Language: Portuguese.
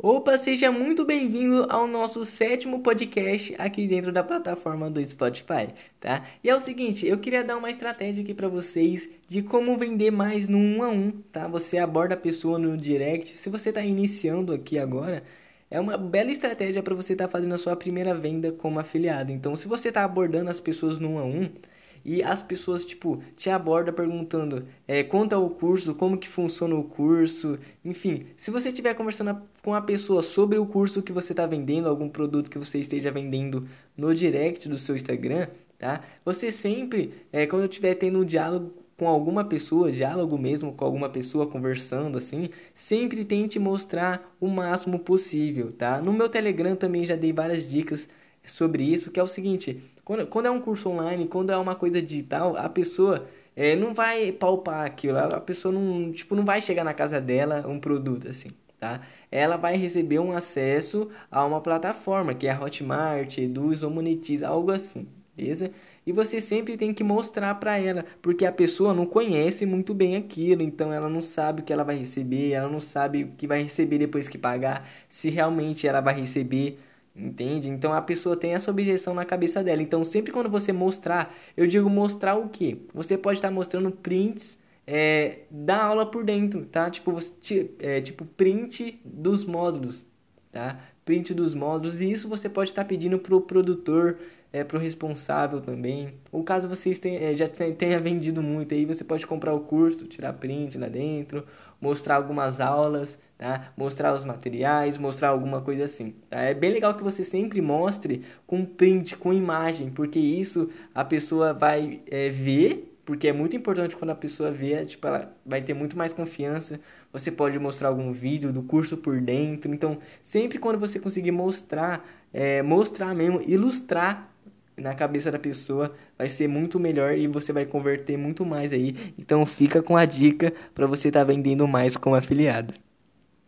Opa, seja muito bem-vindo ao nosso sétimo podcast aqui dentro da plataforma do Spotify, tá? E é o seguinte, eu queria dar uma estratégia aqui para vocês de como vender mais no 1 a 1, tá? Você aborda a pessoa no direct. Se você está iniciando aqui agora, é uma bela estratégia para você estar tá fazendo a sua primeira venda como afiliado. Então, se você está abordando as pessoas no 1 a 1, e as pessoas, tipo, te abordam perguntando é, quanto é o curso, como que funciona o curso, enfim. Se você estiver conversando com a pessoa sobre o curso que você está vendendo, algum produto que você esteja vendendo no direct do seu Instagram, tá? Você sempre, é, quando estiver tendo um diálogo com alguma pessoa, diálogo mesmo com alguma pessoa, conversando assim, sempre tente mostrar o máximo possível, tá? No meu Telegram também já dei várias dicas sobre isso, que é o seguinte, quando, quando é um curso online, quando é uma coisa digital, a pessoa é, não vai palpar aquilo, a pessoa não, tipo, não vai chegar na casa dela um produto assim, tá? Ela vai receber um acesso a uma plataforma, que é a Hotmart, Eduz ou Monetiza, algo assim, beleza? E você sempre tem que mostrar para ela, porque a pessoa não conhece muito bem aquilo, então ela não sabe o que ela vai receber, ela não sabe o que vai receber depois que pagar, se realmente ela vai receber Entende? Então a pessoa tem essa objeção na cabeça dela. Então sempre quando você mostrar, eu digo mostrar o quê? Você pode estar mostrando prints é, da aula por dentro, tá? Tipo, você, é, tipo print dos módulos, tá? Print dos módulos. E isso você pode estar pedindo pro produtor, é, pro responsável também. Ou caso vocês tenham, é, já tenha vendido muito aí, você pode comprar o curso, tirar print lá dentro, mostrar algumas aulas tá? Mostrar os materiais, mostrar alguma coisa assim, tá? É bem legal que você sempre mostre com print, com imagem, porque isso a pessoa vai é, ver, porque é muito importante quando a pessoa vê, tipo, ela vai ter muito mais confiança. Você pode mostrar algum vídeo do curso por dentro, então sempre quando você conseguir mostrar, é, mostrar mesmo, ilustrar na cabeça da pessoa vai ser muito melhor e você vai converter muito mais aí. Então fica com a dica para você estar tá vendendo mais como afiliado.